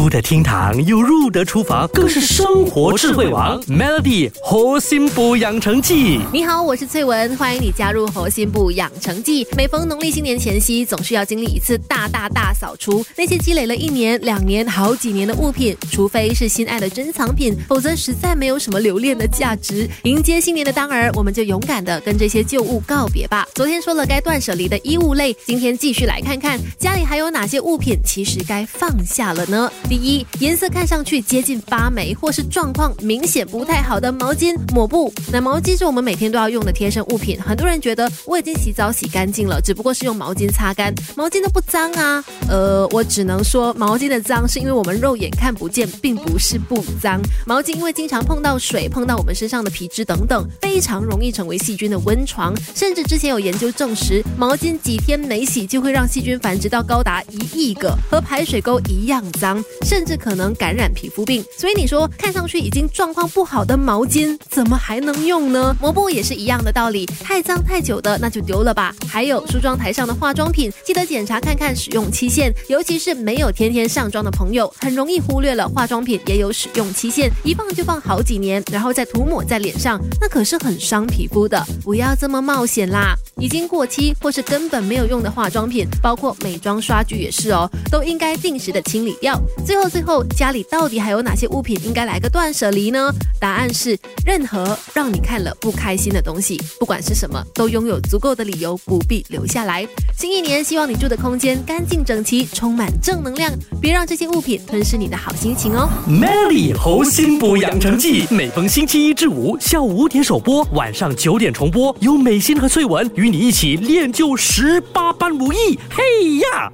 出得厅堂又入得厨房，更是生活智慧王。Melody 核心补养成记，你好，我是翠文，欢迎你加入核心部养成记。每逢农历新年前夕，总是要经历一次大大大扫除，那些积累了一年、两年、好几年的物品，除非是心爱的珍藏品，否则实在没有什么留恋的价值。迎接新年的当儿，我们就勇敢的跟这些旧物告别吧。昨天说了该断舍离的衣物类，今天继续来看看家里还有哪些物品，其实该放下了呢？第一，颜色看上去接近发霉，或是状况明显不太好的毛巾、抹布。那毛巾是我们每天都要用的贴身物品，很多人觉得我已经洗澡洗干净了，只不过是用毛巾擦干，毛巾都不脏啊。呃，我只能说毛巾的脏是因为我们肉眼看不见，并不是不脏。毛巾因为经常碰到水，碰到我们身上的皮脂等等，非常容易成为细菌的温床。甚至之前有研究证实，毛巾几天没洗就会让细菌繁殖到高达一亿个，和排水沟一样脏。甚至可能感染皮肤病，所以你说看上去已经状况不好的毛巾，怎么还能用呢？抹布也是一样的道理，太脏太久的那就丢了吧。还有梳妆台上的化妆品，记得检查看看使用期限，尤其是没有天天上妆的朋友，很容易忽略了化妆品也有使用期限，一放就放好几年，然后再涂抹在脸上，那可是很伤皮肤的。不要这么冒险啦！已经过期或是根本没有用的化妆品，包括美妆刷具也是哦，都应该定时的清理掉。最后，最后，家里到底还有哪些物品应该来个断舍离呢？答案是，任何让你看了不开心的东西，不管是什么，都拥有足够的理由不必留下来。新一年，希望你住的空间干净整齐，充满正能量，别让这些物品吞噬你的好心情哦。Melody 猴心补养成记，每逢星期一至五下午五点首播，晚上九点重播，由美心和翠文与你一起练就十八般武艺。嘿呀！